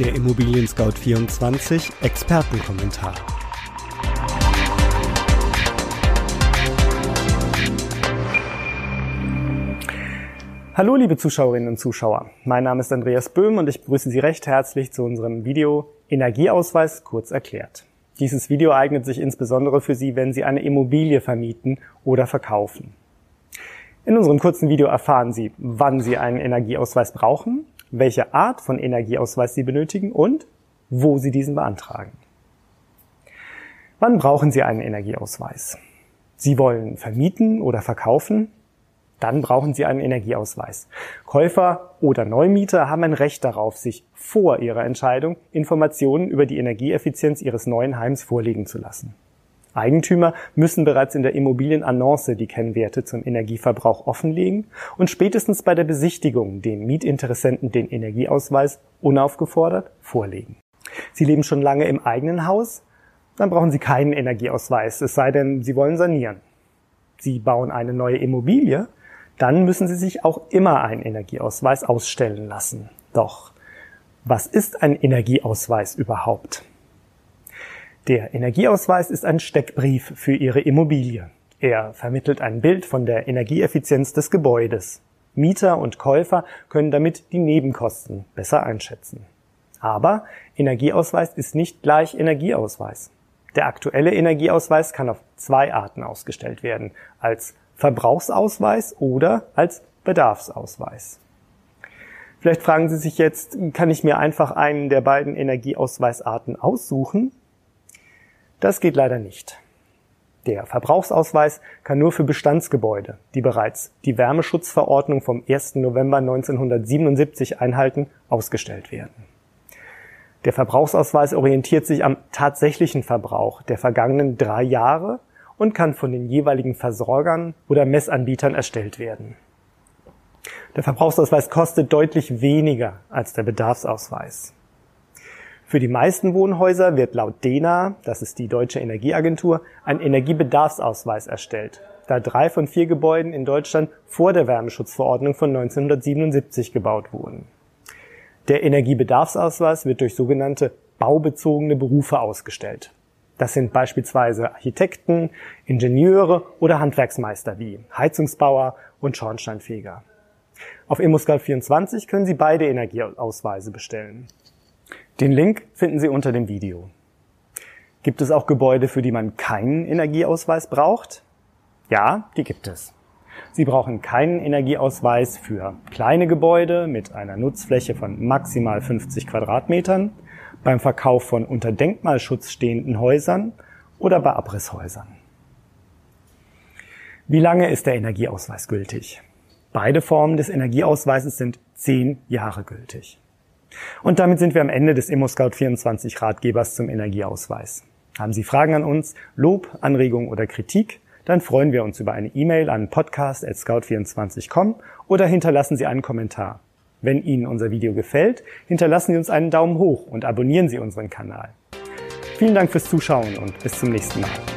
Der Immobilien Scout 24 Expertenkommentar. Hallo liebe Zuschauerinnen und Zuschauer, mein Name ist Andreas Böhm und ich begrüße Sie recht herzlich zu unserem Video Energieausweis kurz erklärt. Dieses Video eignet sich insbesondere für Sie, wenn Sie eine Immobilie vermieten oder verkaufen. In unserem kurzen Video erfahren Sie, wann Sie einen Energieausweis brauchen, welche Art von Energieausweis Sie benötigen und wo Sie diesen beantragen. Wann brauchen Sie einen Energieausweis? Sie wollen vermieten oder verkaufen? Dann brauchen Sie einen Energieausweis. Käufer oder Neumieter haben ein Recht darauf, sich vor ihrer Entscheidung Informationen über die Energieeffizienz ihres neuen Heims vorlegen zu lassen. Eigentümer müssen bereits in der Immobilienannonce die Kennwerte zum Energieverbrauch offenlegen und spätestens bei der Besichtigung dem Mietinteressenten den Energieausweis unaufgefordert vorlegen. Sie leben schon lange im eigenen Haus? Dann brauchen Sie keinen Energieausweis, es sei denn, Sie wollen sanieren. Sie bauen eine neue Immobilie? Dann müssen Sie sich auch immer einen Energieausweis ausstellen lassen. Doch, was ist ein Energieausweis überhaupt? Der Energieausweis ist ein Steckbrief für Ihre Immobilie. Er vermittelt ein Bild von der Energieeffizienz des Gebäudes. Mieter und Käufer können damit die Nebenkosten besser einschätzen. Aber Energieausweis ist nicht gleich Energieausweis. Der aktuelle Energieausweis kann auf zwei Arten ausgestellt werden, als Verbrauchsausweis oder als Bedarfsausweis. Vielleicht fragen Sie sich jetzt, kann ich mir einfach einen der beiden Energieausweisarten aussuchen? Das geht leider nicht. Der Verbrauchsausweis kann nur für Bestandsgebäude, die bereits die Wärmeschutzverordnung vom 1. November 1977 einhalten, ausgestellt werden. Der Verbrauchsausweis orientiert sich am tatsächlichen Verbrauch der vergangenen drei Jahre und kann von den jeweiligen Versorgern oder Messanbietern erstellt werden. Der Verbrauchsausweis kostet deutlich weniger als der Bedarfsausweis. Für die meisten Wohnhäuser wird laut DENA, das ist die Deutsche Energieagentur, ein Energiebedarfsausweis erstellt, da drei von vier Gebäuden in Deutschland vor der Wärmeschutzverordnung von 1977 gebaut wurden. Der Energiebedarfsausweis wird durch sogenannte baubezogene Berufe ausgestellt. Das sind beispielsweise Architekten, Ingenieure oder Handwerksmeister wie Heizungsbauer und Schornsteinfeger. Auf ImmoScout24 können Sie beide Energieausweise bestellen. Den Link finden Sie unter dem Video. Gibt es auch Gebäude, für die man keinen Energieausweis braucht? Ja, die gibt es. Sie brauchen keinen Energieausweis für kleine Gebäude mit einer Nutzfläche von maximal 50 Quadratmetern, beim Verkauf von unter Denkmalschutz stehenden Häusern oder bei Abrisshäusern. Wie lange ist der Energieausweis gültig? Beide Formen des Energieausweises sind zehn Jahre gültig. Und damit sind wir am Ende des ImmoScout24 Ratgebers zum Energieausweis. Haben Sie Fragen an uns, Lob, Anregungen oder Kritik? Dann freuen wir uns über eine E-Mail an podcast.scout24.com oder hinterlassen Sie einen Kommentar. Wenn Ihnen unser Video gefällt, hinterlassen Sie uns einen Daumen hoch und abonnieren Sie unseren Kanal. Vielen Dank fürs Zuschauen und bis zum nächsten Mal.